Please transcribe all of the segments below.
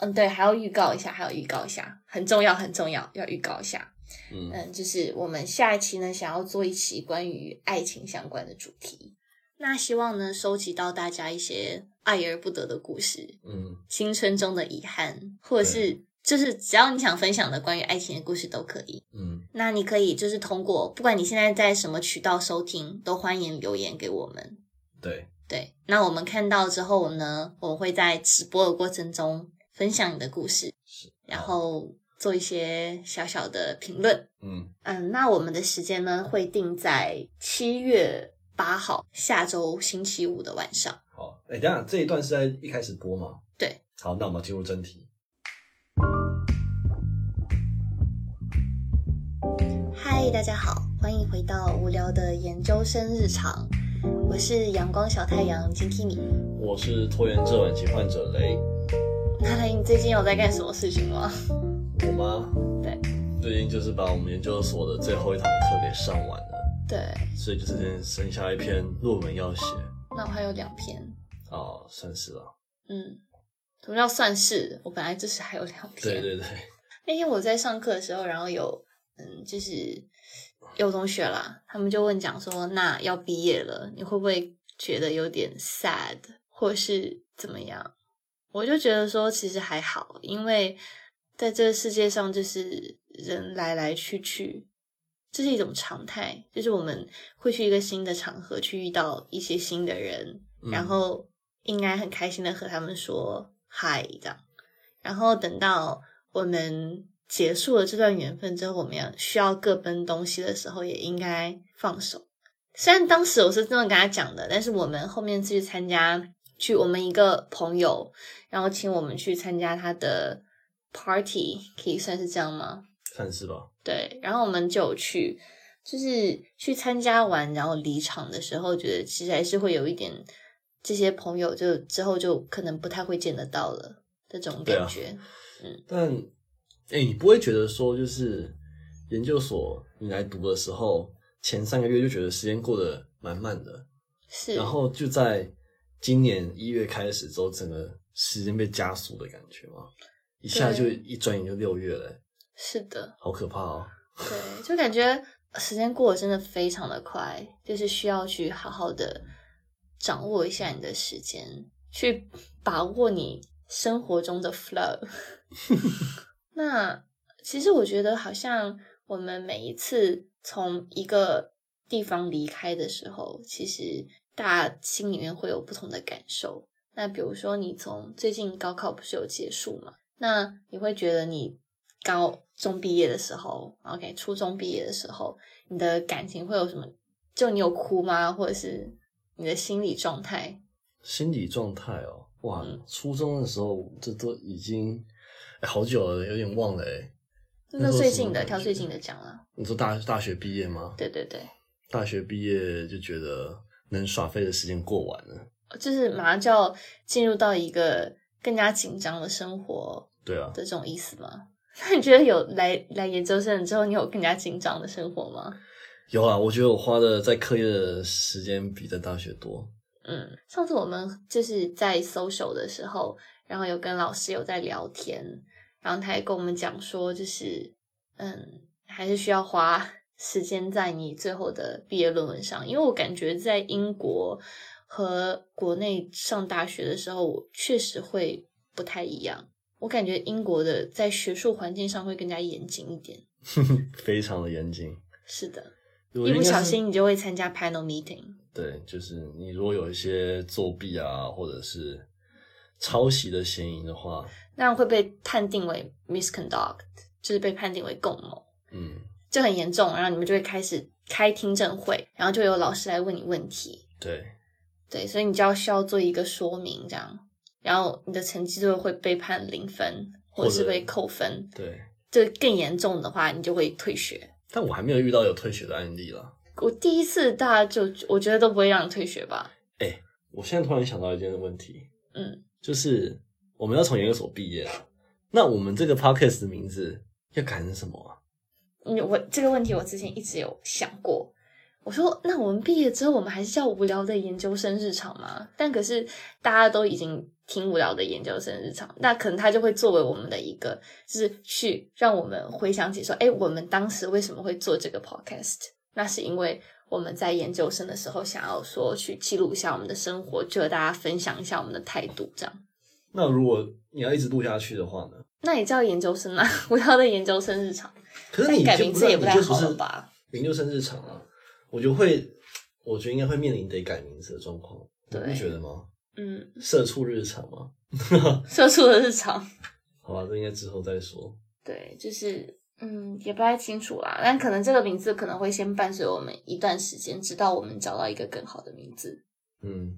嗯，对，还要预告一下，还要预告一下，很重要，很重要，要预告一下。嗯嗯，就是我们下一期呢，想要做一期关于爱情相关的主题。那希望呢，收集到大家一些爱而不得的故事，嗯，青春中的遗憾，或者是就是只要你想分享的关于爱情的故事都可以。嗯，那你可以就是通过，不管你现在在什么渠道收听，都欢迎留言给我们。对，对，那我们看到之后呢，我们会在直播的过程中分享你的故事，是，然后做一些小小的评论。嗯，嗯，那我们的时间呢会定在七月八号，下周星期五的晚上。好，哎，等一下这一段是在一开始播吗？对，好，那我们进入正题。嗨，大家好，欢迎回到无聊的研究生日常，我是阳光小太阳金 Kimi。我是拖延症晚期患者雷，那雷，你最近有在干什么事情吗？我吗？对，最近就是把我们研究所的最后一堂课给上完了，对，所以就是剩下一篇论文要写。那我还有两篇。哦，算是了。嗯，什么叫算是？我本来就是还有两篇。对对对，那天我在上课的时候，然后有嗯，就是有同学啦，他们就问讲说，那要毕业了，你会不会觉得有点 sad，或是怎么样？我就觉得说，其实还好，因为在这个世界上，就是人来来去去，这是一种常态，就是我们会去一个新的场合，去遇到一些新的人，嗯然后应该很开心的和他们说嗨，这样。然后等到我们结束了这段缘分之后，我们要需要各奔东西的时候，也应该放手。虽然当时我是这么跟他讲的，但是我们后面去参加，去我们一个朋友，然后请我们去参加他的 party，可以算是这样吗？算是吧。对，然后我们就去，就是去参加完，然后离场的时候，觉得其实还是会有一点，这些朋友就之后就可能不太会见得到了这种感觉。但，哎、你不会觉得说，就是研究所你来读的时候，前三个月就觉得时间过得蛮慢的，是，然后就在今年一月开始之后，整个时间被加速的感觉吗？一下就一转眼就六月了、是的，好可怕哦！对，就感觉时间过得真的非常的快，就是需要去好好的掌握一下你的时间，去把握你生活中的 flow。那其实我觉得，好像我们每一次从一个地方离开的时候，其实大家心里面会有不同的感受。那比如说，你从最近高考不是有结束嘛？那你会觉得你高中毕业的时候，OK，初中毕业的时候，你的感情会有什么？就你有哭吗？或者是你的心理状态？心理状态哦，哇，嗯初中的时候这都已经、哎好久了，有点忘了哎。那最近的，挑最近的讲啊。你说大大学毕业吗？对对对，大学毕业就觉得能耍废的时间过完了。就是马上就要进入到一个更加紧张的生活对啊，的这种意思吗？那你觉得有来来研究生之后，你有更加紧张的生活吗？有啊，我觉得我花的在课业的时间比在大学多。嗯，上次我们就是在 social 的时候，然后有跟老师有在聊天，然后他也跟我们讲说，就是嗯，还是需要花时间在你最后的毕业论文上，因为我感觉在英国和国内上大学的时候，我确实会不太一样。我感觉英国的在学术环境上会更加严谨一点。非常的严谨。是的，一不小心你就会参加 panel meeting。对，就是你如果有一些作弊啊，或者是抄袭的嫌疑的话，那样会被判定为 misconduct，就是被判定为共谋，嗯，这很严重。然后你们就会开始开听证会，然后就有老师来问你问题，对，对，所以你就要需要做一个说明，这样，然后你的成绩就会被判零分，或者是被扣分。对。这更严重的话，你就会退学。但我还没有遇到有退学的案例了。我第一次大家就我觉得都不会让你退学吧？哎我现在突然想到一件问题，嗯，就是我们要从研究所毕业了，那我们这个 podcast 的名字要改成什么啊？嗯我这个问题我之前一直有想过。我说，那我们毕业之后，我们还是叫无聊的研究生日常吗？但可是大家都已经听无聊的研究生日常，那可能它就会作为我们的一个，就是去让我们回想起说，哎，我们当时为什么会做这个 podcast？那是因为我们在研究生的时候想要说去记录一下我们的生活，就和大家分享一下我们的态度，这样。那如果你要一直录下去的话呢？那也叫研究生啊，无聊的研究生日常。可是你改名字也不太好是了吧？研究生日常啊，我就会，我觉得应该会面临得改名字的状况，你不觉得吗？嗯，社畜日常吗？社畜的日常。好吧，这应该之后再说。对，就是嗯，也不太清楚啦，但可能这个名字可能会先伴随我们一段时间，直到我们找到一个更好的名字。嗯，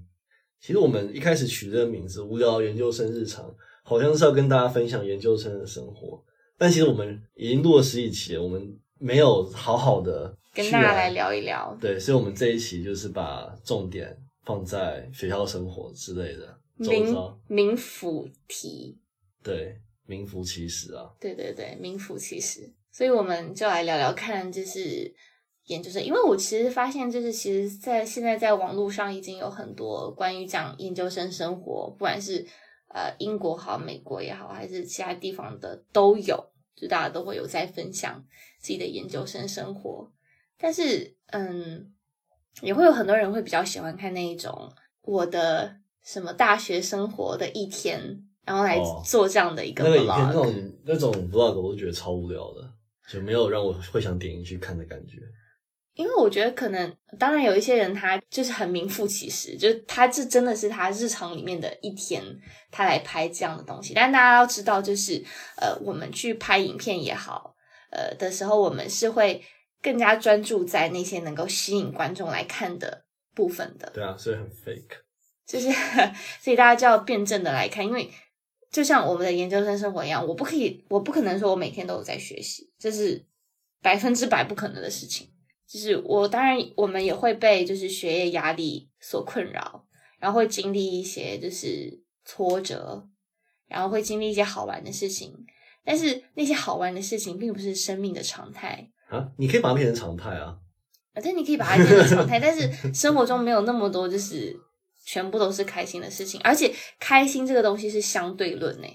其实我们一开始取这个名字“无聊研究生日常”，好像是要跟大家分享研究生的生活。但其实我们已经录了十几期了，我们没有好好的跟大家来聊一聊。对，所以，我们这一期就是把重点放在学校生活之类的，名名副题。对，名副其实啊。对对对，名副其实。所以我们就来聊聊看，就是研究生，因为我其实发现，就是其实，在现在在网络上已经有很多关于讲研究生生活，不管是呃英国好、美国也好，还是其他地方的都有。就大家都会有在分享自己的研究生生活，但是嗯，也会有很多人会比较喜欢看那一种我的什么大学生活的一天，然后来做这样的一个 vlog。那种那种 vlog 我都觉得超无聊的，就没有让我会想点进去看的感觉。因为我觉得可能，当然有一些人他就是很名副其实，就是他这真的是他日常里面的一天，他来拍这样的东西。但大家要知道，就是呃，我们去拍影片也好，呃的时候，我们是会更加专注在那些能够吸引观众来看的部分的。对啊，所以很 fake，就是 所以大家就要辩证的来看，因为就像我们的研究生生活一样，我不可以，我不可能说我每天都有在学习，这是百分之百不可能的事情。就是我当然，我们也会被就是学业压力所困扰，然后会经历一些就是挫折，然后会经历一些好玩的事情。但是那些好玩的事情并不是生命的常态啊！你可以把它变成常态啊！啊，对，你可以把它变成常态，但是生活中没有那么多就是全部都是开心的事情，而且开心这个东西是相对论呢，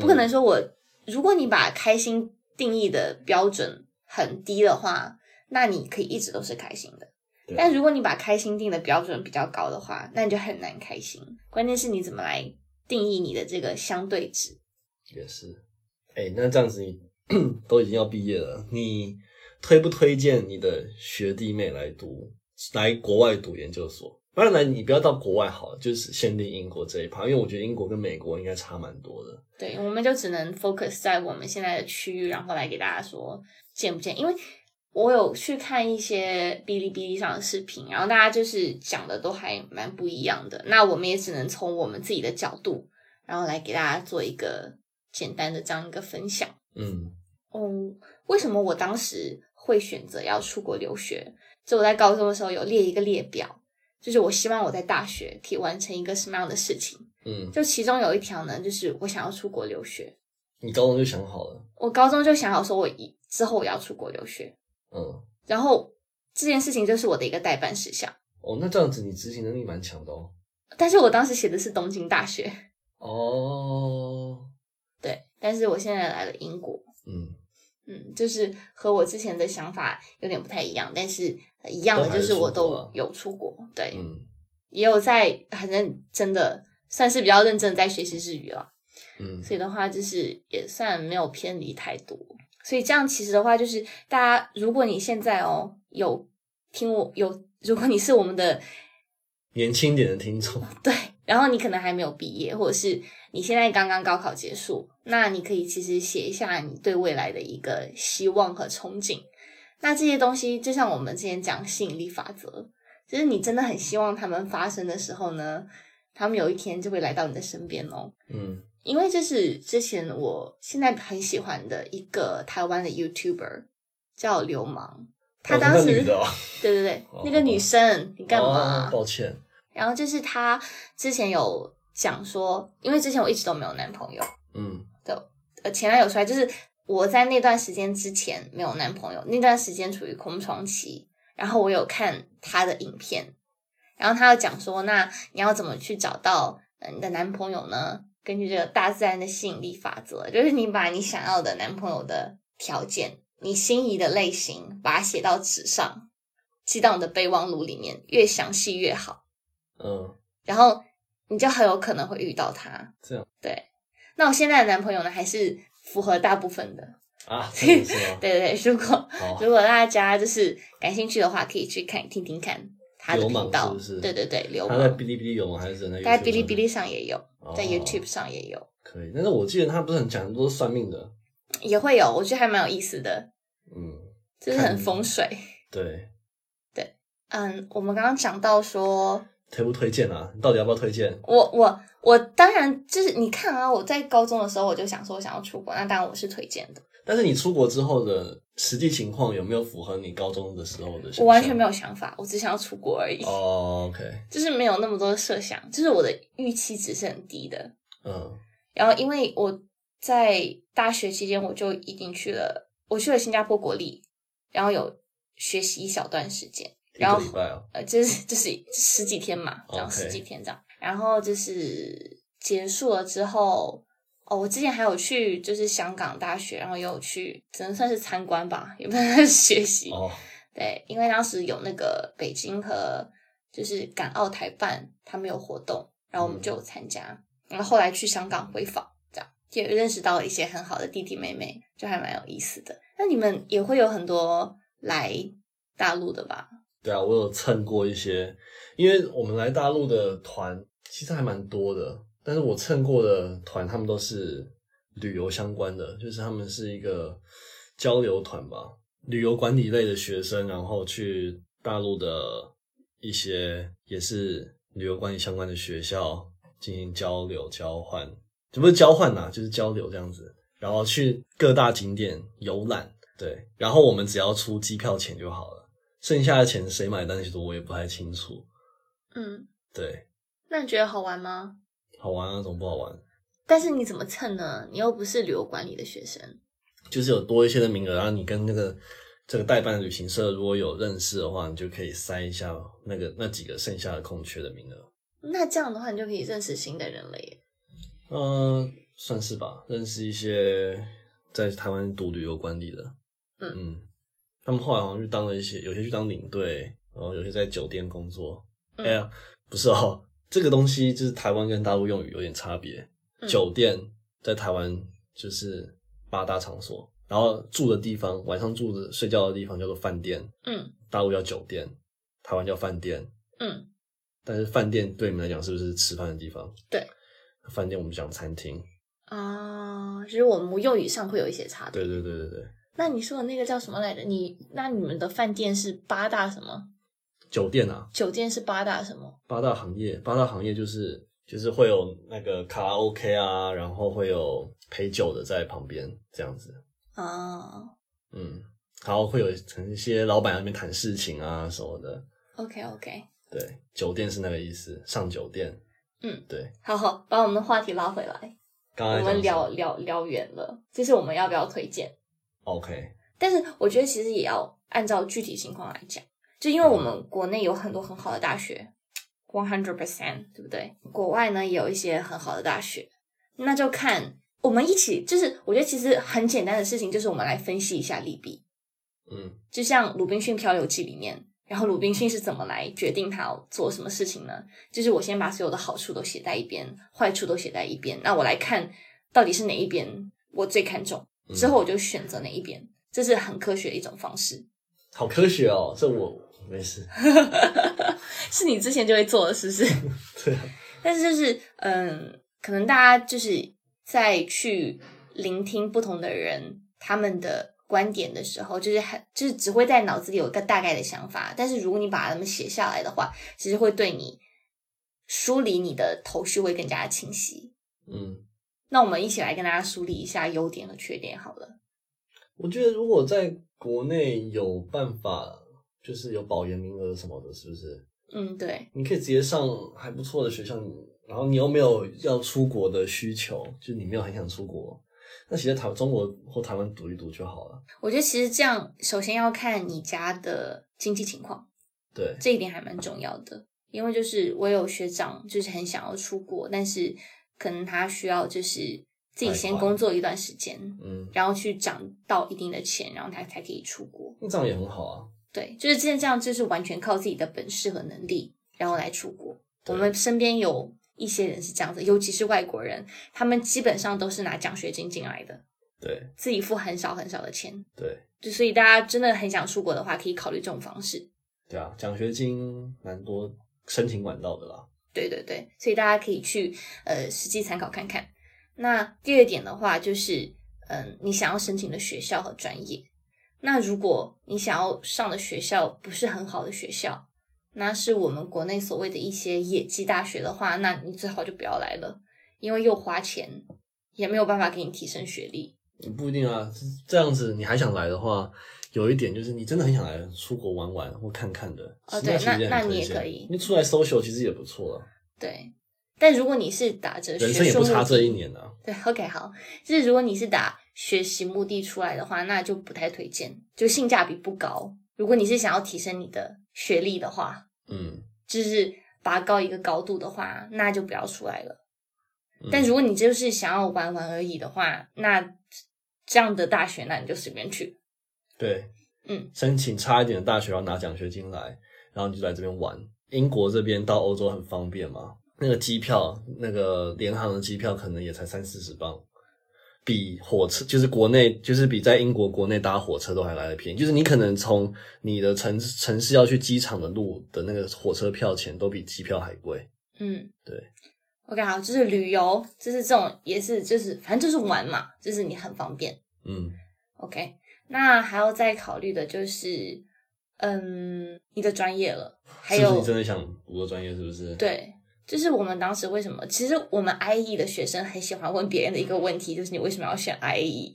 不可能说我如果你把开心定义的标准很低的话。那你可以一直都是开心的，但如果你把开心定的标准比较高的话，那你就很难开心。关键是你怎么来定义你的这个相对值。也是，哎，那这样子你 都已经要毕业了，你推不推荐你的学弟妹来读来国外读研究所？当然，来你不要到国外好了，就是限定英国这一趴，因为我觉得英国跟美国应该差蛮多的。对，我们就只能 focus 在我们现在的区域，然后来给大家说见不见，因为。我有去看一些哔哩哔哩上的视频，然后大家就是讲的都还蛮不一样的。那我们也只能从我们自己的角度，然后来给大家做一个简单的这样一个分享。嗯，哦，为什么我当时会选择要出国留学？就我在高中的时候有列一个列表，就是我希望我在大学可以完成一个什么样的事情。嗯，就其中有一条呢，就是我想要出国留学。你高中就想好了？我高中就想好说，我一之后我要出国留学。嗯，然后这件事情就是我的一个代办事项。哦，那这样子你执行能力蛮强的哦。但是我当时写的是东京大学。哦，对，但是我现在来了英国。嗯嗯，就是和我之前的想法有点不太一样，但是一样的就是我都有出国，对，嗯，也有在反正真的，算是比较认真在学习日语了。嗯，所以的话就是也算没有偏离太多。所以这样其实的话，就是大家，如果你现在哦有听我有，如果你是我们的年轻点的听众，对，然后你可能还没有毕业，或者是你现在刚刚高考结束，那你可以其实写一下你对未来的一个希望和憧憬。那这些东西就像我们之前讲吸引力法则，就是你真的很希望他们发生的时候呢，他们有一天就会来到你的身边哦。嗯。因为这是之前我现在很喜欢的一个台湾的 YouTuber，叫流氓。他当时对对对，那个女生，你干嘛？抱歉。然后就是他之前有讲说，因为之前我一直都没有男朋友，嗯，的呃前男友出来，就是我在那段时间之前没有男朋友，那段时间处于空窗期。然后我有看他的影片，然后他有讲说，那你要怎么去找到？呃你的男朋友呢，根据这个大自然的吸引力法则，就是你把你想要的男朋友的条件、你心仪的类型，把它写到纸上，记到你的备忘录里面，越详细越好。嗯，然后你就很有可能会遇到他。这样对，那我现在的男朋友呢，还是符合大部分的。啊？对对对，如果，如果大家就是感兴趣的话，可以去看听听看他的流氓频道。是不是对对对，流他在氓，哔哩哔哩有吗？还是在在哔哩哔哩上也有，在哦 YouTube 上也有，可以？但是我记得他不是很讲都是算命的，也会有，我觉得还蛮有意思的，嗯，就是很看风水。对对，嗯，我们刚刚讲到说，推不推荐啊？你到底要不要推荐？我我我当然就是你看啊，我在高中的时候我就想说我想要出国，那当然我是推荐的，但是你出国之后的实际情况有没有符合你高中的时候的？我完全没有想法，我只想要出国而已，哦，OK，就是没有那么多设想，就是我的预期值是很低的。嗯然后因为我在大学期间我就已经去了，我去了新加坡国立，然后有学习一小段时间，然后呃，就是 就是十几天嘛，这样十几天这样。然后就是结束了之后，哦，我之前还有去就是香港大学，然后也有去，只能算是参观吧，也不能算是学习。哦，对，因为当时有那个北京和就是港澳台办他们有活动，然后我们就有参加。然后后来去香港回访，这样也认识到了一些很好的弟弟妹妹，就还蛮有意思的。那你们也会有很多来大陆的吧？对啊，我有蹭过一些，因为我们来大陆的团其实还蛮多的，但是我蹭过的团，他们都是旅游相关的，就是他们是一个交流团吧，旅游管理类的学生，然后去大陆的一些也是旅游管理相关的学校进行交流交换，这不是交换呐、就是交流这样子，然后去各大景点游览，对，然后我们只要出机票钱就好了。剩下的钱谁买单，其实我也不太清楚。嗯，对，那你觉得好玩吗？好玩啊，怎么不好玩？但是你怎么蹭呢？你又不是旅游管理的学生。就是有多一些的名额，然后你跟那个这个代办的旅行社如果有认识的话，你就可以塞一下那个那几个剩下的空缺的名额。那这样的话，你就可以认识新的人了耶。嗯、算是吧，认识一些在台湾读旅游管理的，嗯他们后来好像去当了一些，有些去当领队，然后有些在酒店工作。嗯哎呀，不是哦，这个东西就是台湾跟大陆用语有点差别。嗯酒店在台湾就是八大场所，然后住的地方，晚上住的睡觉的地方叫做饭店，嗯大陆叫酒店，台湾叫饭店。嗯，但是饭店对你们来讲是不是吃饭的地方？对，饭店我们讲餐厅。啊，就是我们用语上会有一些差别。对对对对对，那你说的那个叫什么来着？你那你们的饭店是八大什么？酒店啊，酒店是八大什么？八大行业，八大行业就是就是会有那个卡拉 OK 啊，然后会有陪酒的在旁边这样子，啊。嗯，然后会有一些老板在那边谈事情啊什么的，，OK OK，对，酒店是那个意思，上酒店，嗯，对，好好把我们的话题拉回来，刚才我们聊聊聊远了，就是我们要不要推荐？OK，但是我觉得其实也要按照具体情况来讲，就因为我们国内有很多很好的大学，one hundred percent，对不对？国外呢也有一些很好的大学，那就看我们一起，就是我觉得其实很简单的事情，就是我们来分析一下利弊。嗯就像《鲁滨逊漂流记》里面，然后鲁滨逊是怎么来决定他要做什么事情呢？就是我先把所有的好处都写在一边，坏处都写在一边，那我来看到底是哪一边我最看重，嗯之后我就选择哪一边，这是很科学的一种方式，好科学哦，这我没事，是你之前就会做的，是不是？对啊，但是就是嗯，可能大家就是在去聆听不同的人他们的观点的时候，就是很就是只会在脑子里有一个大概的想法，但是如果你把它们写下来的话，其实会对你梳理你的头绪会更加的清晰。嗯。那我们一起来跟大家梳理一下优点和缺点好了。我觉得如果在国内有办法，就是有保研名额什么的，是不是？嗯，对，你可以直接上还不错的学校，然后你又没有要出国的需求，就是你没有很想出国，那其实台中国或台湾读一读就好了。我觉得其实这样，首先要看你家的经济情况，对，这一点还蛮重要的。因为就是我有学长就是很想要出国，但是可能他需要就是自己先工作一段时间，嗯，然后去涨到一定的钱，然后他才可以出国。那这样也很好啊。对，就是现在这样，就是完全靠自己的本事和能力，然后来出国。我们身边有一些人是这样子，尤其是外国人，他们基本上都是拿奖学金进来的，对自己付很少很少的钱。对就所以大家真的很想出国的话，可以考虑这种方式。对啊，奖学金蛮多申请管道的啦。对对对，所以大家可以去呃实际参考看看。那第二点的话，就是嗯，你想要申请的学校和专业。那如果你想要上的学校不是很好的学校，那是我们国内所谓的一些野鸡大学的话，那你最好就不要来了，因为又花钱，也没有办法给你提升学历。你不一定啊，这样子你还想来的话，有一点就是你真的很想来出国玩玩或看看的。哦对那那你也可以因为出来 social 其实也不错啊，对，但如果你是打着人生也不差这一年啊。对，OK，好，就是如果你是打学习目的出来的话，那就不太推荐，就性价比不高。如果你是想要提升你的学历的话，嗯，就是拔高一个高度的话，那就不要出来了。嗯但如果你就是想要玩玩而已的话，那这样的大学，那你就随便去。对，嗯，申请差一点的大学要拿奖学金来，然后你就来这边玩。英国这边到欧洲很方便嘛，那个机票，那个联航的机票可能也才三四十磅，比火车就是国内就是比在英国国内搭火车都还来的便宜。就是你可能从你的城城市要去机场的路的那个火车票钱都比机票还贵。嗯，对。OK，好，就是旅游，就是这种也是就是反正就是玩嘛，就是你很方便。嗯，OK，那还要再考虑的就是，嗯，你的专业了，还有你真的想读个专业？是不是？，对，就是我们当时为什么？其实我们 IE 的学生很喜欢问别人的一个问题，就是你为什么要选 IE？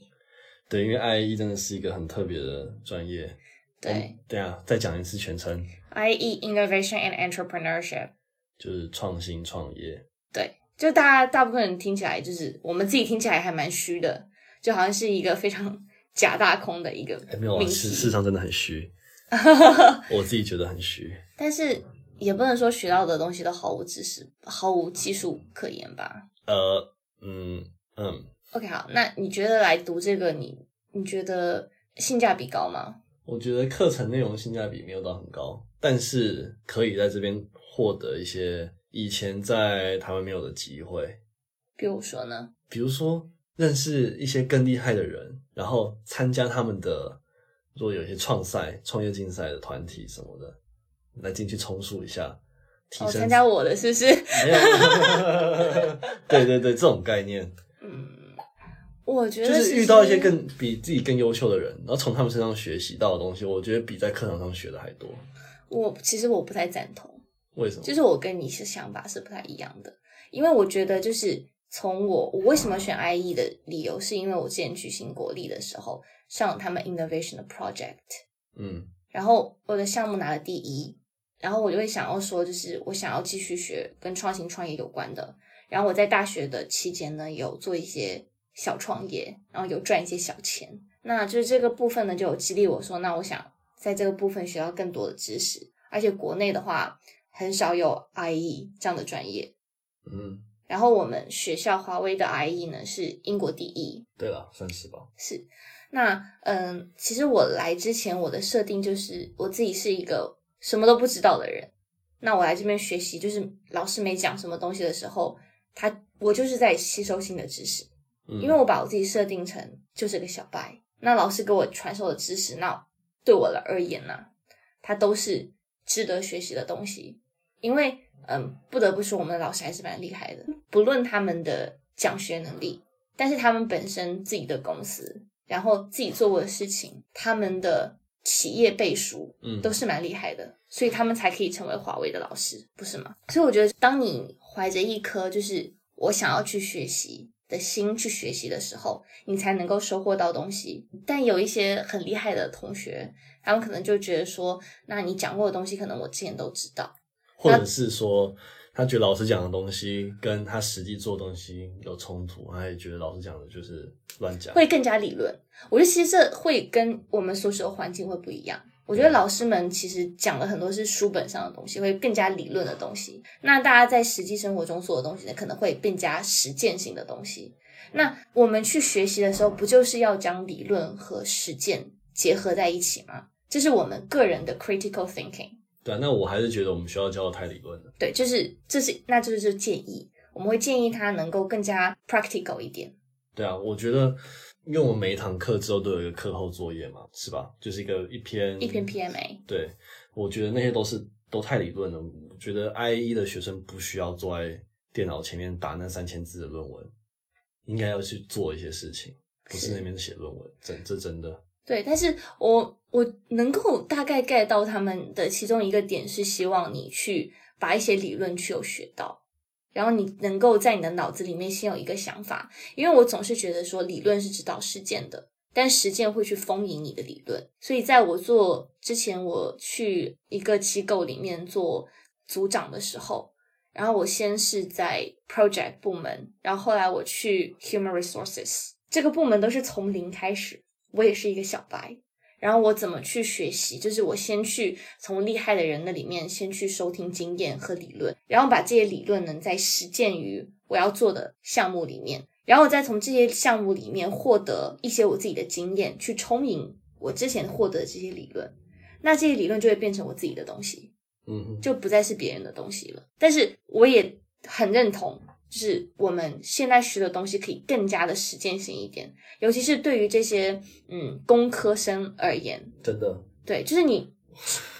对，因为 IE 真的是一个很特别的专业。对嗯，对啊，再讲一次全称，，IE Innovation and Entrepreneurship。就是创新创业。对，就大家大部分人听起来，就是我们自己听起来还蛮虚的，就好像是一个非常 假大空的一个哎，没有事实。上真的很虚，我自己觉得很虚。但是也不能说学到的东西都毫无知识、毫无技术可言吧。呃，嗯嗯，OK，好，那你觉得来读这个你，你觉得性价比高吗？我觉得课程内容性价比没有到很高，但是可以在这边获得一些以前在台湾没有的机会，比如说呢？比如说认识一些更厉害的人，然后参加他们的，如果有一些创赛、创业竞赛的团体什么的，来进去充数一下，提哦，升。参加我的是不是？没有，对对对，这种概念嗯，我觉得就是遇到一些更比自己更优秀的人，然后从他们身上学习到的东西，我觉得比在课堂上学的还多。我其实我不太赞同，为什么？就是我跟你是想法是不太一样的，因为我觉得就是从我我为什么选 IE 的理由，是因为我之前举行国立的时候上他们 innovation 的 project，嗯然后我的项目拿了第一，然后我就会想要说，就是我想要继续学跟创新创业有关的。然后我在大学的期间呢，有做一些小创业，然后有赚一些小钱。那就是这个部分呢，就有激励我说，那我想在这个部分学到更多的知识。而且国内的话，很少有 IE 这样的专业。嗯，然后我们学校华为的 IE 呢是英国第一，对了，算是吧。是，那嗯，其实我来之前，我的设定就是我自己是一个什么都不知道的人。那我来这边学习，就是老师没讲什么东西的时候，他我就是在吸收新的知识，嗯，因为我把我自己设定成就是个小白。那老师给我传授的知识，那对我而言呢、它都是值得学习的东西。因为嗯，不得不说，我们的老师还是蛮厉害的，不论他们的讲学能力，但是他们本身自己的公司，然后自己做过的事情，他们的企业背书，嗯都是蛮厉害的，所以他们才可以成为华为的老师，不是吗？所以我觉得，当你怀着一颗就是我想要去学习的心去学习的时候，你才能够收获到东西。但有一些很厉害的同学，他们可能就觉得说，那你讲过的东西，可能我之前都知道。或者是说，他觉得老师讲的东西跟他实际做的东西有冲突，他也觉得老师讲的就是乱讲。会更加理论。我觉得其实这会跟我们所处的环境会不一样。我觉得老师们其实讲了很多是书本上的东西，会更加理论的东西。那大家在实际生活中做的东西呢，可能会更加实践性的东西。那我们去学习的时候，不就是要将理论和实践结合在一起吗？这是我们个人的 critical thinking。对啊，那我还是觉得我们学校教的太理论了。对，就是这是那就是建议，我们会建议他能够更加 practical 一点。对啊，我觉得，因为我们每一堂课之后都有一个课后作业嘛，是吧？就是一个一篇一篇 PMA。对，我觉得那些都是都太理论了。我觉得 IE 的学生不需要坐在电脑前面打那三千字的论文，应该要去做一些事情，不是是那边写论文。真这真的，对，但是我我能够大概 get 到他们的其中一个点是希望你去把一些理论去有学到，然后你能够在你的脑子里面先有一个想法，因为我总是觉得说理论是指导实践的，但实践会去丰盈你的理论，所以在我做之前，我去一个机构里面做组长的时候。然后我先是在 project 部门，然后后来我去 human resources 这个部门都是从零开始，我也是一个小白。然后我怎么去学习？就是我先去从厉害的人那里面先去收听经验和理论，然后把这些理论能再实践于我要做的项目里面，然后再从这些项目里面获得一些我自己的经验，去充盈我之前获得的这些理论。那这些理论就会变成我自己的东西。嗯，就不再是别人的东西了。但是我也很认同，就是我们现在学的东西可以更加的实践性一点，尤其是对于这些嗯工科生而言，真的，对，就是你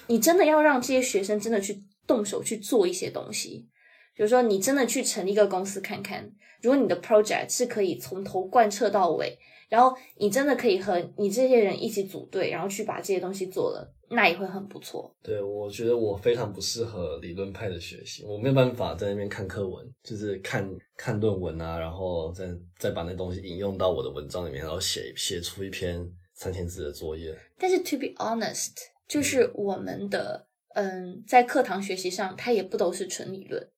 你真的要让这些学生真的去动手去做一些东西。比如说，你真的去成立一个公司看看，如果你的 project 是可以从头贯彻到尾，然后你真的可以和你这些人一起组队，然后去把这些东西做了，那也会很不错。对我觉得我非常不适合理论派的学习，我没有办法在那边看课文，就是看看论文啊，然后再再把那东西引用到我的文章里面，然后写写出一篇三千字的作业。但是 to be honest，就是我们的嗯，在课堂学习上，它也不都是纯理论，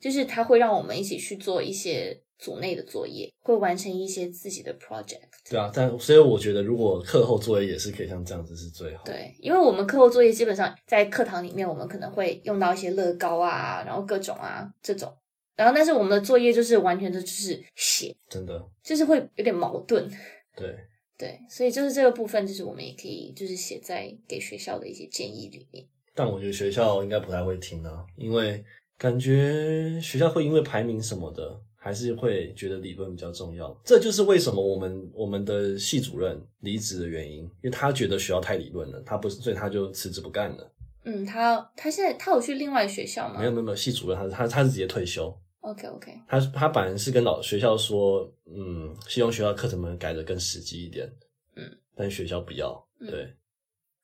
就是它会让我们一起去做一些组内的作业，会完成一些自己的 project。对啊，但所以我觉得如果课后作业也是可以像这样子是最好。，对，因为我们课后作业基本上在课堂里面，我们可能会用到一些乐高啊，然后各种啊这种，然后但是我们的作业就是完全的就是写，真的，就是会有点矛盾。对，对，所以就是这个部分，就是我们也可以就是写在给学校的一些建议里面。但我觉得学校应该不太会听啊，因为感觉学校会因为排名什么的，还是会觉得理论比较重要。这就是为什么我们我们的系主任离职的原因，因为他觉得学校太理论了，他不是，所以他就辞职不干了。嗯，他他现在他有去另外学校吗？没有没有没有，系主任他他他是直接退休。OK OK，他他本来是跟老学校说，嗯，希望学校课程能改的更实际一点，嗯，但学校不要，嗯对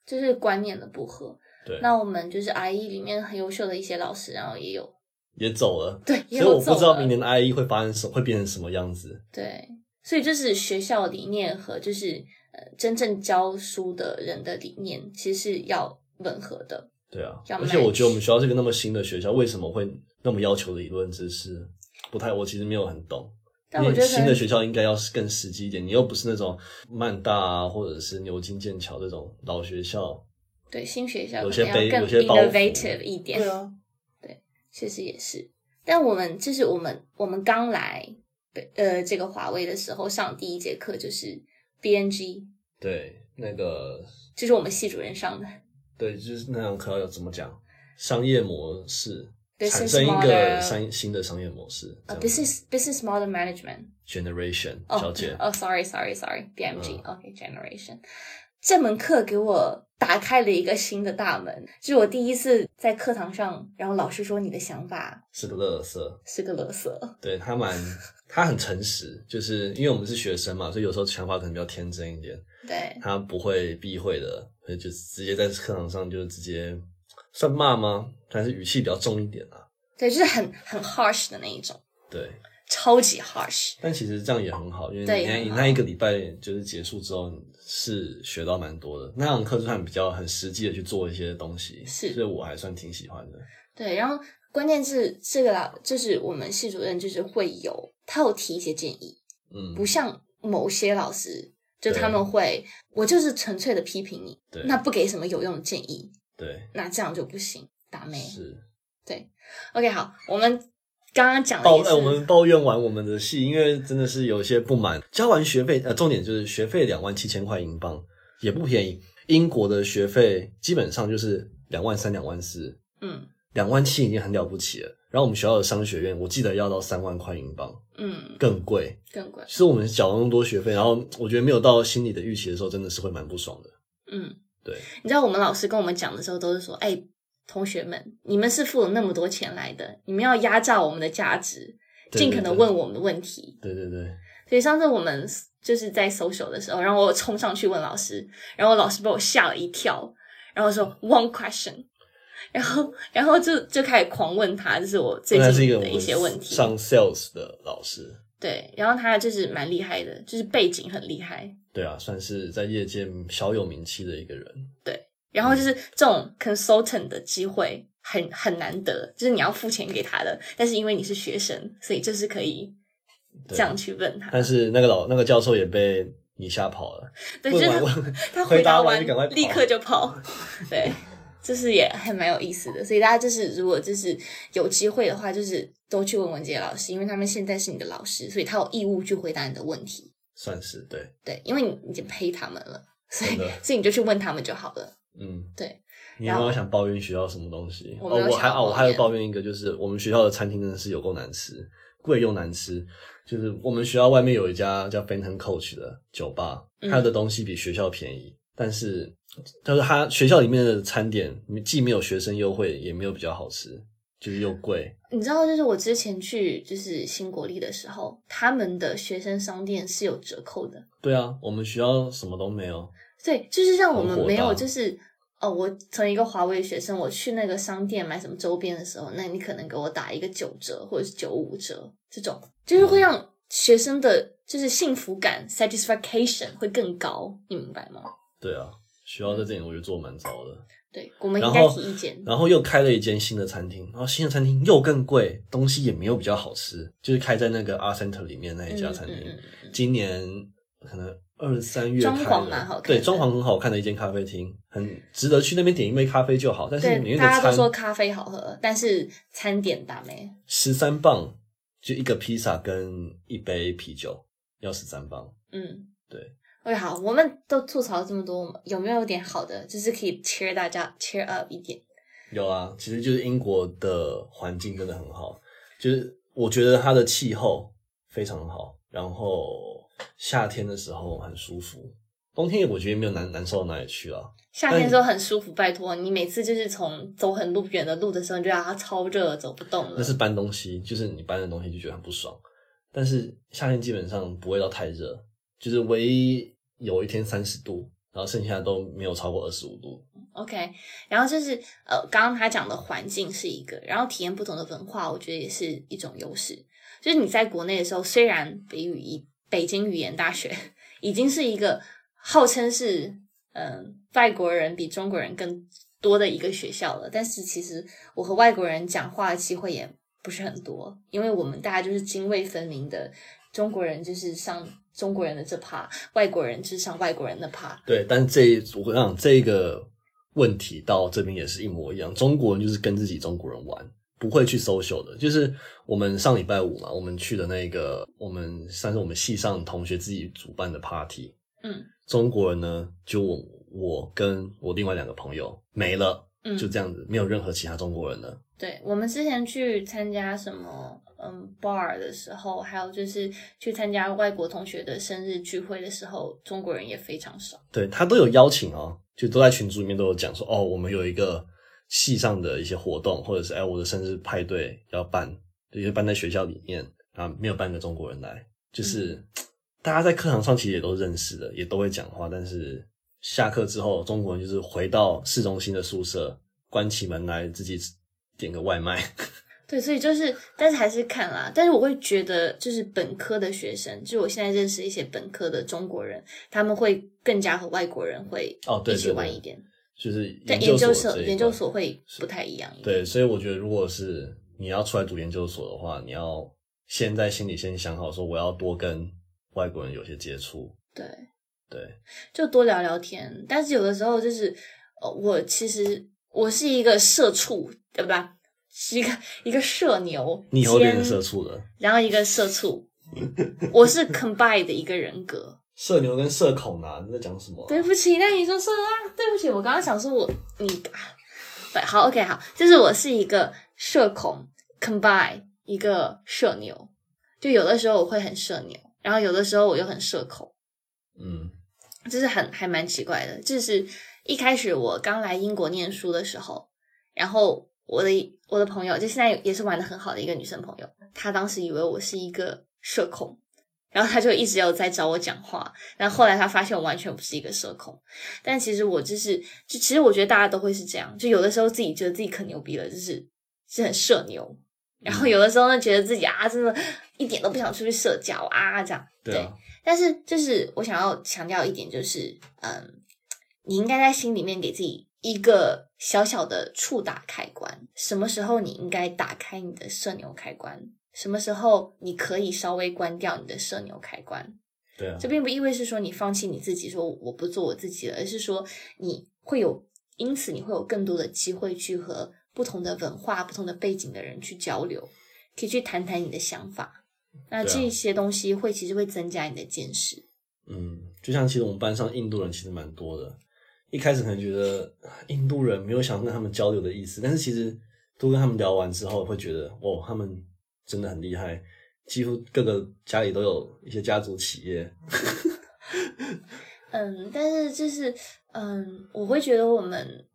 就是观念的不合。对，那我们就是 IE 里面很优秀的一些老师，然后也有也走了，对，所以我不知道明年的 IE 会发生什会变成什么样子。对，所以就是学校理念和就是呃真正教书的人的理念，其实是要吻合的。对啊，而且我觉得我们学校是个那么新的学校，为什么会那么要求理论知识？不太，我其实没有很懂。但我觉得新的学校应该要是更实际一点，你又不是那种曼大啊，或者是牛津、剑桥这种老学校。对新学校有些背能要更有些包袱 innovative 一点。对啊，确实也是。但我们就是我们我们刚来北呃这个华为的时候上第一节课就是 BNG，对，那个就是我们系主任上的。对，就是那堂课要怎么讲？商业模式产生一个商新的商业模式。，business business model management。generation 哦小姐，哦，sorry sorry sorry，BMG、嗯 OK generation。这门课给我打开了一个新的大门，就是我第一次在课堂上，然后老师说你的想法是个乐色。是个乐色。对他蛮，他很诚实，就是因为我们是学生嘛，所以有时候想法可能比较天真一点。对他不会避讳的，所以就直接在课堂上就直接算骂吗？但是语气比较重一点啊。对，就是很很 harsh 的那一种，对，超级 harsh。但其实这样也很好，因为你那一个礼拜就是结束之后是学到蛮多的。那堂课就算比较很实际的去做一些东西，是所以我还算挺喜欢的。对，然后关键是这个老，就是我们系主任就是会有他有提一些建议，嗯，不像某些老师就他们会，我就是纯粹的批评你对，那不给什么有用的建议，对，那这样就不行，打妹。是对 OK，好，我们刚刚讲的抱也是，哎，我们抱怨完我们的戏，因为真的是有些不满。交完学费，呃，重点就是学费两万七千块英镑，也不便宜。英国的学费基本上就是两万三、两万四，嗯两万七已经很了不起了。然后我们学校的商学院，我记得要到三万块英镑，嗯更贵。更贵，其实我们缴了那么多学费，然后我觉得没有到心里的预期的时候，真的是会蛮不爽的。嗯，对，你知道我们老师跟我们讲的时候都是说，哎，同学们，你们是付了那么多钱来的，你们要压榨我们的价值，尽可能问我们的问题。对对对，所以上次我们就是在 social 的时候，然后我冲上去问老师，然后老师被我吓了一跳，然后说 one question，然后然后就就开始狂问他，这是我最近的一些问题。上 sales 的老师，对，然后他就是蛮厉害的，就是背景很厉害。对啊，算是在业界小有名气的一个人。然后就是这种 consultant 的机会很很难得，就是你要付钱给他的，但是因为你是学生，所以就是可以这样去问他。但是那个老那个教授也被你吓跑了，对，就是他回答答完就赶快立刻就跑。对，就是也还蛮有意思的。所以大家就是如果就是有机会的话，就是都去问文杰老师，因为他们现在是你的老师，所以他有义务去回答你的问题。算是对，对，因为你已经陪他们了，所以所以你就去问他们就好了。嗯，对。你有没有想抱怨学校什么东西？我哦，我还哦，我还有抱怨一个，就是我们学校的餐厅真的是有够难吃，贵又难吃。就是我们学校外面有一家叫 Benton Coach 的酒吧，嗯它的东西比学校便宜，但是但是它学校里面的餐点既没有学生优惠，也没有比较好吃，就是又贵。你知道，就是我之前去就是新国立的时候，他们的学生商店是有折扣的。对啊，我们学校什么都没有。对，就是让我们没有，就是哦，我从一个华为学生，我去那个商店买什么周边的时候，那你可能给我打一个九折或者是九五折，这种就是会让学生的就是幸福感 satisfaction 会更高，你明白吗？对啊，学校在这里我觉得做得蛮糟的。对，我们应该提意见。然后又开了一间新的餐厅，然后新的餐厅又更贵，东西也没有比较好吃，就是开在那个 R Center 里面那一家餐厅。嗯嗯嗯嗯今年可能二三月装，潢蛮好对，装潢很好看的一间咖啡厅，很值得去那边点一杯咖啡就好。但是里，面的大家都餐说咖啡好喝，但是餐点打没。十三磅，就一个披萨跟一杯啤酒要十三磅。嗯，对。OK，好，我们都吐槽这么多，有没有点好的，就是可以 cheer 大家 cheer up 一点？有啊，其实就是英国的环境真的很好，就是我觉得它的气候非常好，然后夏天的时候很舒服，冬天我觉得没有难难受到哪里去啊。夏天的时候很舒服，拜托你每次就是从走很路远的路的时候，你就让它超热，走不动了。那是搬东西，就是你搬的东西就觉得很不爽。但是夏天基本上不会到太热，就是唯一有一天三十度，然后剩下都没有超过二十五度。OK，然后就是呃，刚刚他讲的环境是一个，然后体验不同的文化，我觉得也是一种优势。就是你在国内的时候，虽然北语一北京语言大学已经是一个号称是嗯、外国人比中国人更多的一个学校了，但是其实我和外国人讲话的机会也不是很多，因为我们大家就是泾渭分明的，中国人就是上中国人的这趴，外国人就是上外国人的趴。对，但这我想，这个问题到这边也是一模一样。中国人就是跟自己中国人玩，不会去 social 的。就是我们上礼拜五嘛，我们去的那个，我们算是我们系上同学自己主办的 party。嗯中国人呢，就我我跟我另外两个朋友没了，嗯，就这样子，没有任何其他中国人了。对，我们之前去参加什么嗯 bar 的时候，还有就是去参加外国同学的生日聚会的时候，中国人也非常少。对他都有邀请哦，就都在群组里面都有讲说，哦，我们有一个系上的一些活动，或者是哎我的生日派对要办，就是办在学校里面，然后没有半个中国人来，就是、嗯大家在课堂上其实也都认识的，也都会讲话，但是下课之后，中国人就是回到市中心的宿舍，关起门来自己点个外卖。对，所以就是，但是还是看啦。但是我会觉得，就是本科的学生，就是我现在认识一些本科的中国人，他们会更加和外国人会一起哦对对对玩一点。就是但研究所研究所会不太一样一。对，所以我觉得，如果是你要出来读研究所的话，你要先在心里先想好，说我要多跟外国人有些接触。对对，就多聊聊天。但是有的时候就是，呃，我其实我是一个社畜，对吧？是一个一个社牛，你以后变成社畜了。然后一个社畜，我是 combine 的一个人格。社牛跟社恐啊，你在讲什么啊、对不起，那你说社啊，对不起，我刚刚想说我你好，OK，好，就是我是一个社恐 combine 一个社牛，就有的时候我会很社牛，然后有的时候我又很社恐，嗯。就是很还蛮奇怪的。就是一开始我刚来英国念书的时候，然后我的我的朋友就现在也是玩的很好的一个女生朋友，她当时以为我是一个社恐，然后他就一直有在找我讲话，然后后来他发现我完全不是一个社恐，但其实我就是就其实我觉得大家都会是这样，就有的时候自己觉得自己可牛逼了，就是是很社牛。然后有的时候呢，觉得自己啊，真的一点都不想出去社交啊，这样对啊，但是，就是我想要强调一点，就是嗯，你应该在心里面给自己一个小小的触打开关。什么时候你应该打开你的社牛开关？什么时候你可以稍微关掉你的社牛开关？对啊，这并不意味是说你放弃你自己，说我不做我自己了，而是说你会有，因此你会有更多的机会去和不同的文化、不同的背景的人去交流，可以去谈谈你的想法。那这些东西会其实会增加你的见识。嗯，就像其实我们班上印度人其实蛮多的，一开始可能觉得啊印度人没有想跟他们交流的意思，但是其实多跟他们聊完之后，会觉得哦，他们真的很厉害，几乎各个家里都有一些家族企业。嗯，但是就是嗯，我会觉得我们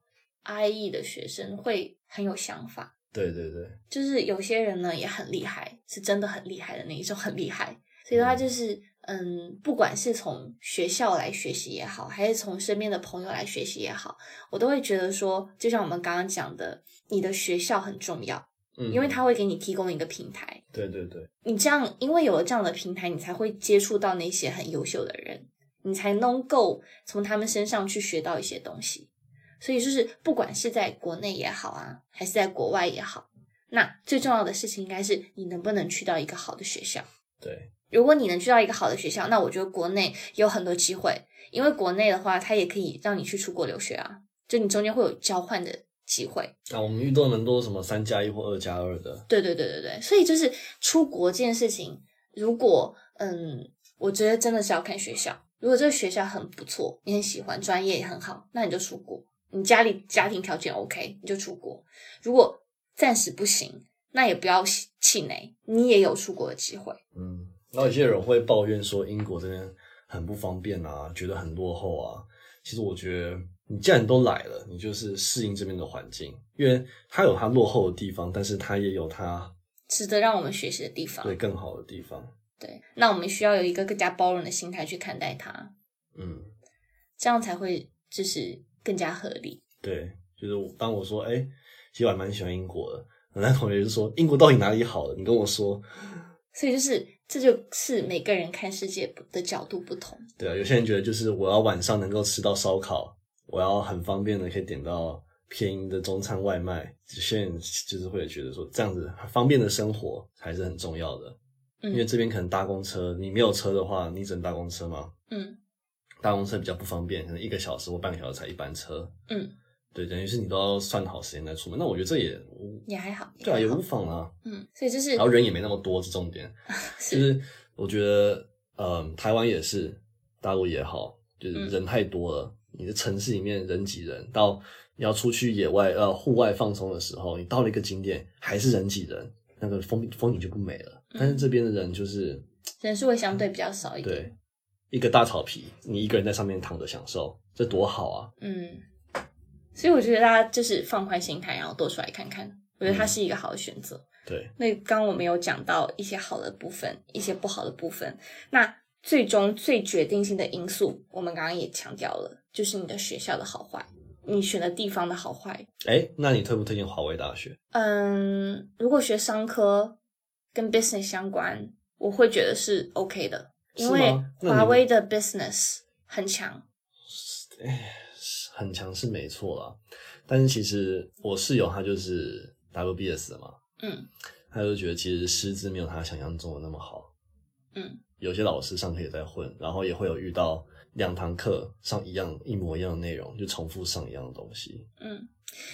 IE 的学生会很有想法，对对对，就是有些人呢也很厉害，是真的很厉害的那一种，很厉害。所以他就是嗯，不管是从学校来学习也好，还是从身边的朋友来学习也好，我都会觉得说，就像我们刚刚讲的，你的学校很重要，嗯，因为他会给你提供一个平台。对对对你这样，因为有了这样的平台，你才会接触到那些很优秀的人，你才能够从他们身上去学到一些东西。所以就是，不管是在国内也好啊，还是在国外也好，那最重要的事情应该是你能不能去到一个好的学校。对，如果你能去到一个好的学校，那我觉得国内有很多机会，因为国内的话，它也可以让你去出国留学啊，就你中间会有交换的机会。啊，我们遇到蛮多什么三加一或二加二的，对对对对对，所以就是出国这件事情，如果嗯，我觉得真的是要看学校。如果这个学校很不错，你很喜欢，专业也很好，那你就出国。你家里家庭条件 OK，你就出国。如果暂时不行，那也不要气馁，你也有出国的机会。嗯，然后有些人会抱怨说英国这边很不方便啊，觉得很落后啊。其实我觉得，你既然都来了，你就是适应这边的环境，因为它有它落后的地方，但是它也有它值得让我们学习的地方。对更好的地方。对，那我们需要有一个更加包容的心态去看待它，嗯，这样才会就是更加合理。对，就是我当我说，哎、其实我还蛮喜欢英国的，我那同学就说，英国到底哪里好了？你跟我说。所以就是这就是每个人看世界的角度不同。对啊，有些人觉得就是我要晚上能够吃到烧烤，我要很方便的可以点到便宜的中餐外卖。有些人就是会觉得说这样子很方便的生活还是很重要的，嗯因为这边可能搭公车，你没有车的话，你只能搭公车嘛，嗯搭公车比较不方便，可能一个小时或半个小时才一班车。嗯，对，等于是你都要算好时间再出门。那我觉得这也无也还好。对啊，也无妨啊。嗯，所以就是然后人也没那么多，是重点。就是我觉得，嗯，台湾也是，大陆也好，就是嗯人太多了。你的城市里面人挤人，到你要出去野外呃户外放松的时候，你到了一个景点还是人挤人，那个风风景就不美了。但是这边的人就是人数会相对比较少一点。对一个大草皮，你一个人在上面躺着享受，这多好啊！嗯，所以我觉得大家就是放宽心态，然后多出来看看，我觉得它是一个好的选择。对，那刚刚我们有讲到一些好的部分，一些不好的部分。那最终最决定性的因素，我们刚刚也强调了，就是你的学校的好坏，你选的地方的好坏。哎，那你推不推荐华为大学？嗯，如果学商科跟 business 相关，我会觉得是 OK 的，因是为华为的 business 很强。很强是没错啦，但是其实我室友他就是 WBS 的嘛，嗯他就觉得其实师资没有他想象中的那么好。嗯有些老师上课也在混，然后也会有遇到两堂课上一样一模一样的内容，就重复上一样的东西。嗯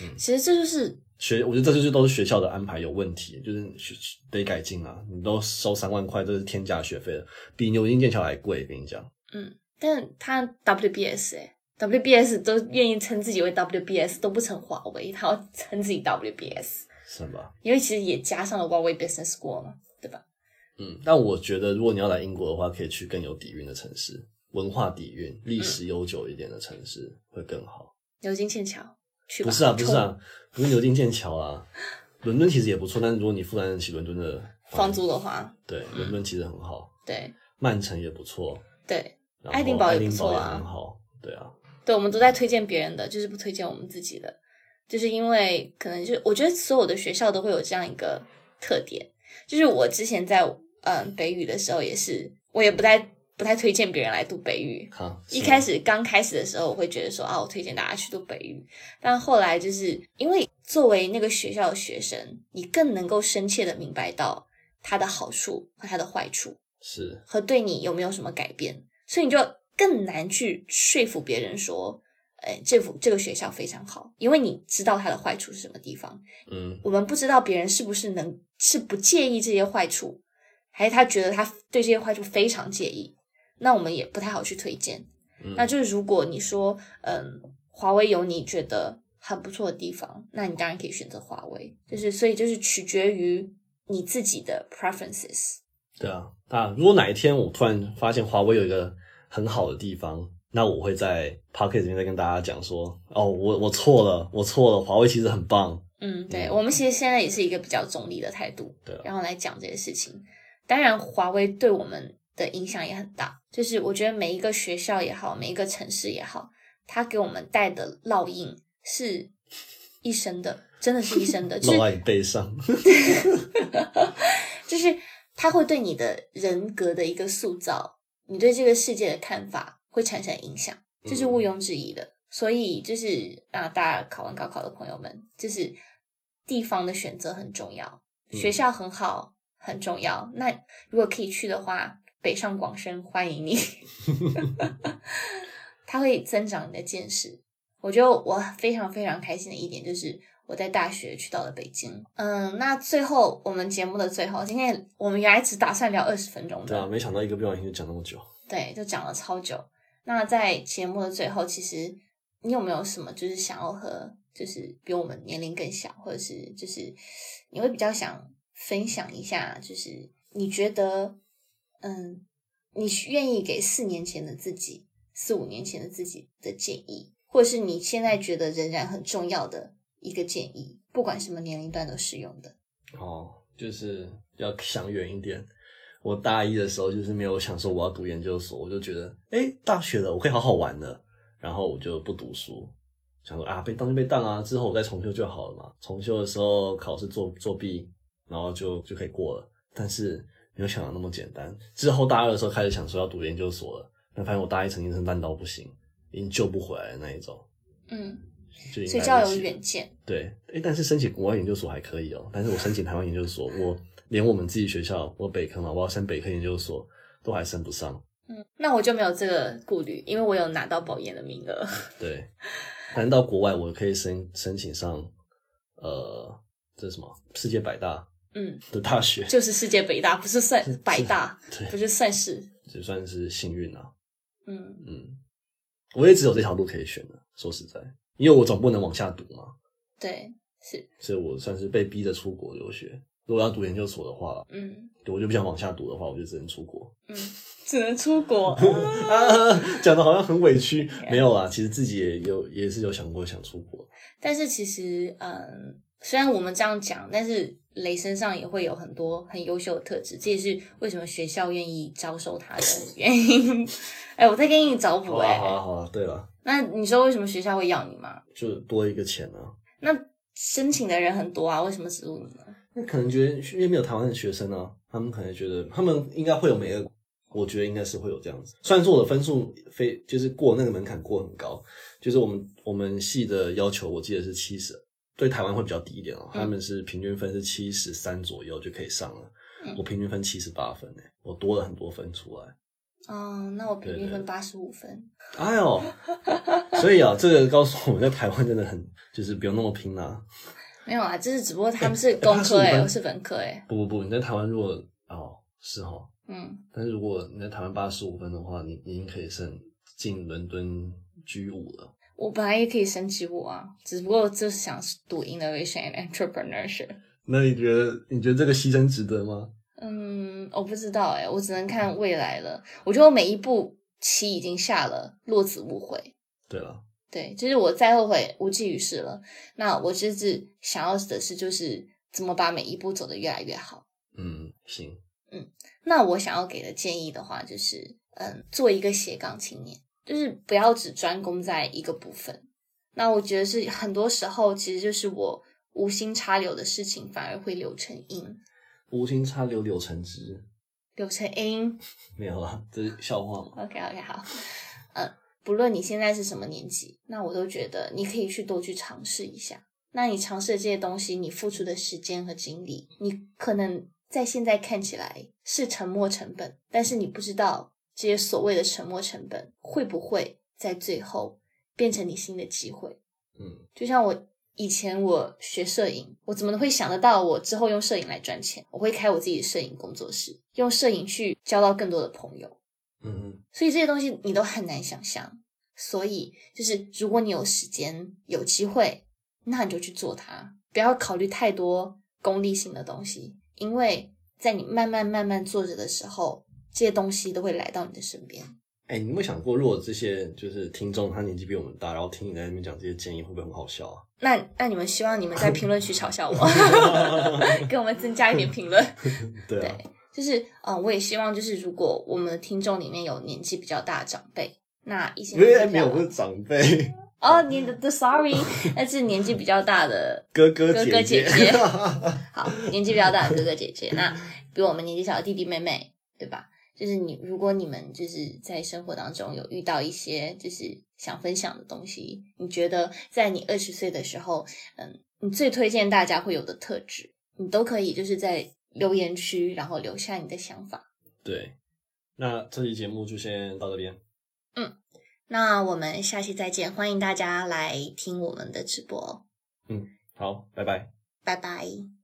嗯，其实这就是学，我觉得这就是都是学校的安排有问题，就是学得改进啊！你都收三万块，这是天价学费了，比牛津剑桥还贵。跟你讲，嗯，但他 WBS 哎、WBS 都愿意称自己为 WBS，都不称华为，他要称自己 WBS，是吧？因为其实也加上了华为 Business School 嘛，对吧？嗯，但我觉得如果你要来英国的话，可以去更有底蕴的城市，文化底蕴、历史悠久一点的城市会更好。牛津、剑桥。不是啊，不是啊，不是牛津、剑桥啊，伦敦其实也不错，但是如果你负担得起伦敦的房租的话，对，伦敦其实很好，对。曼城也不错，对。爱丁堡也不错啊。很好，对啊，对，我们都在推荐别人的，就是不推荐我们自己的，就是因为可能就我觉得所有的学校都会有这样一个特点，就是我之前在嗯北语的时候也是，我也不太不太推荐别人来读北语，好，一开始刚开始的时候，我会觉得说啊，我推荐大家去读北语，但后来就是因为作为那个学校的学生，你更能够深切的明白到它的好处和它的坏处，是。和对你有没有什么改变，所以你就更难去说服别人说，哎，这幅这个学校非常好，因为你知道它的坏处是什么地方。嗯。我们不知道别人是不是能是不介意这些坏处，还是他觉得他对这些坏处非常介意，那我们也不太好去推荐。嗯，那就是如果你说，嗯，华为有你觉得很不错的地方，那你当然可以选择华为。就是所以就是取决于你自己的 preferences。对啊，那如果哪一天我突然发现华为有一个很好的地方，那我会在 p o c k e t 里面再跟大家讲说，哦，我我错了，我错了，华为其实很棒。嗯，对，嗯我们其实现在也是一个比较中立的态度，对啊然后来讲这些事情。当然，华为对我们的影响也很大，就是我觉得每一个学校也好，每一个城市也好，它给我们带的烙印是一生的，真的是一生的，就是烙在你背上，就是它会对你的人格的一个塑造，你对这个世界的看法会产生影响，这是毋庸置疑的。所以就是啊，大家考完高考的朋友们，就是地方的选择很重要，嗯。学校很好很重要。那如果可以去的话，北上广深欢迎你，它会增长你的见识。我觉得我非常非常开心的一点就是我在大学去到了北京。嗯，那最后我们节目的最后，今天我们原来只打算聊二十分钟的，对啊，没想到一个不小心就讲那么久。对，就讲了超久。那在节目的最后，其实你有没有什么就是想要和就是比我们年龄更小，或者是就是你会比较想分享一下，就是你觉得嗯，你愿意给四年前的自己、四五年前的自己的建议，或是你现在觉得仍然很重要的一个建议，不管什么年龄段都适用的。哦，就是要想远一点。我大一的时候就是没有想说我要读研究所，我就觉得，哎，大学了，我可以好好玩了，然后我就不读书，想说啊，被当就被当啊，之后我再重修就好了嘛。重修的时候考试作作弊，然后就就可以过了。但是没有想的那么简单。之后大二的时候开始想说要读研究所了，但发现我大一成绩真烂到不行，已经救不回来的那一种，嗯，所以就要有远见。对，诶，但是申请国外研究所还可以哦。但是我申请台湾研究所，我连我们自己学校，我北科嘛，我要升北科研究所，都还升不上。嗯，那我就没有这个顾虑，因为我有拿到保研的名额。对，但是到国外我可以申申请上，呃，这是什么世界百大嗯，的大学，就是世界北大，不是算百大，对不是算是。就算是幸运啊。嗯嗯，我也只有这条路可以选了。说实在，因为我总不能往下读嘛，对，是，所以我算是被逼着出国留学。如果要读研究所的话，嗯我就不想往下读的话，我就只能出国。嗯，只能出国。啊，讲的好像很委屈，没有啊，其实自己也有也是有想过想出国。但是其实，嗯，虽然我们这样讲，但是雷身上也会有很多很优秀的特质，这也是为什么学校愿意招收他的 原因。哎，我在给你找补哎、好啊，好啊。对了，那你说为什么学校会要你吗？就多一个钱啊。那申请的人很多啊，为什么只录你呢？那可能觉得因为没有台湾的学生啊，他们可能觉得他们应该会有每个，我觉得应该是会有这样子。虽然说我的分数非就是过那个门槛过很高，就是我们我们系的要求我记得是七十，对台湾会比较低一点哦、嗯。他们是平均分是七十三左右就可以上了，嗯。我平均分七十八分诶、我多了很多分出来。哦，那我平均分八十五分。哎呦，所以啊，这个告诉我们在台湾真的很就是不用那么拼啦、没有啊，就是只不过他们是工科85哎、分。我是本科哎、不不不，你在台湾如果哦是哦，嗯，但是如果你在台湾八十五分的话，你你已经可以升进伦敦 G 五了。我本来也可以升级我啊，只不过就是想读 innovation and entrepreneurship。那你觉得你觉得这个牺牲值得吗？嗯，我不知道哎、我只能看未来了。我觉得我每一步棋已经下了，落子无悔。对了，对，就是我再后悔无济于事了。那我就是想要的是，就是怎么把每一步走得越来越好。嗯，行，嗯那我想要给的建议的话，就是嗯，做一个斜杠青年，就是不要只专攻在一个部分。那我觉得是很多时候，其实就是我无心插柳的事情，反而会柳成荫。无心插柳柳成枝，柳成荫 没有啊，这是笑话嘛？，OK OK，好，嗯，不论你现在是什么年纪，那我都觉得你可以去多去尝试一下。那你尝试的这些东西，你付出的时间和精力，你可能在现在看起来是沉没成本，但是你不知道这些所谓的沉没成本会不会在最后变成你新的机会。嗯，就像我以前我学摄影，我怎么会想得到我之后用摄影来赚钱？我会开我自己的摄影工作室，用摄影去交到更多的朋友。嗯嗯，所以这些东西你都很难想象。所以就是如果你有时间、有机会，那你就去做它，不要考虑太多功利性的东西，因为在你慢慢慢慢做着的时候，这些东西都会来到你的身边。哎、你有没有想过，如果这些就是听众他年纪比我们大，然后听你在那边讲这些建议，会不会很好笑啊？那那你们希望你们在评论区嘲笑我，给我们增加一点评论。对啊，对，就是嗯、呃我也希望就是如果我们的听众里面有年纪比较大的长辈，那一些没有，不是长辈，哦，你的的 sorry，那是年纪比较大的哥哥哥哥姐姐姐好，年纪比较大的哥哥姐姐，那比我们年纪小的弟弟妹妹，对吧？就是你，如果你们就是在生活当中有遇到一些就是想分享的东西，你觉得在你二十岁的时候，嗯，你最推荐大家会有的特质，你都可以就是在留言区，然后留下你的想法。对，那这期节目就先到这边，嗯那我们下期再见，欢迎大家来听我们的直播嗯，好，拜拜。拜拜。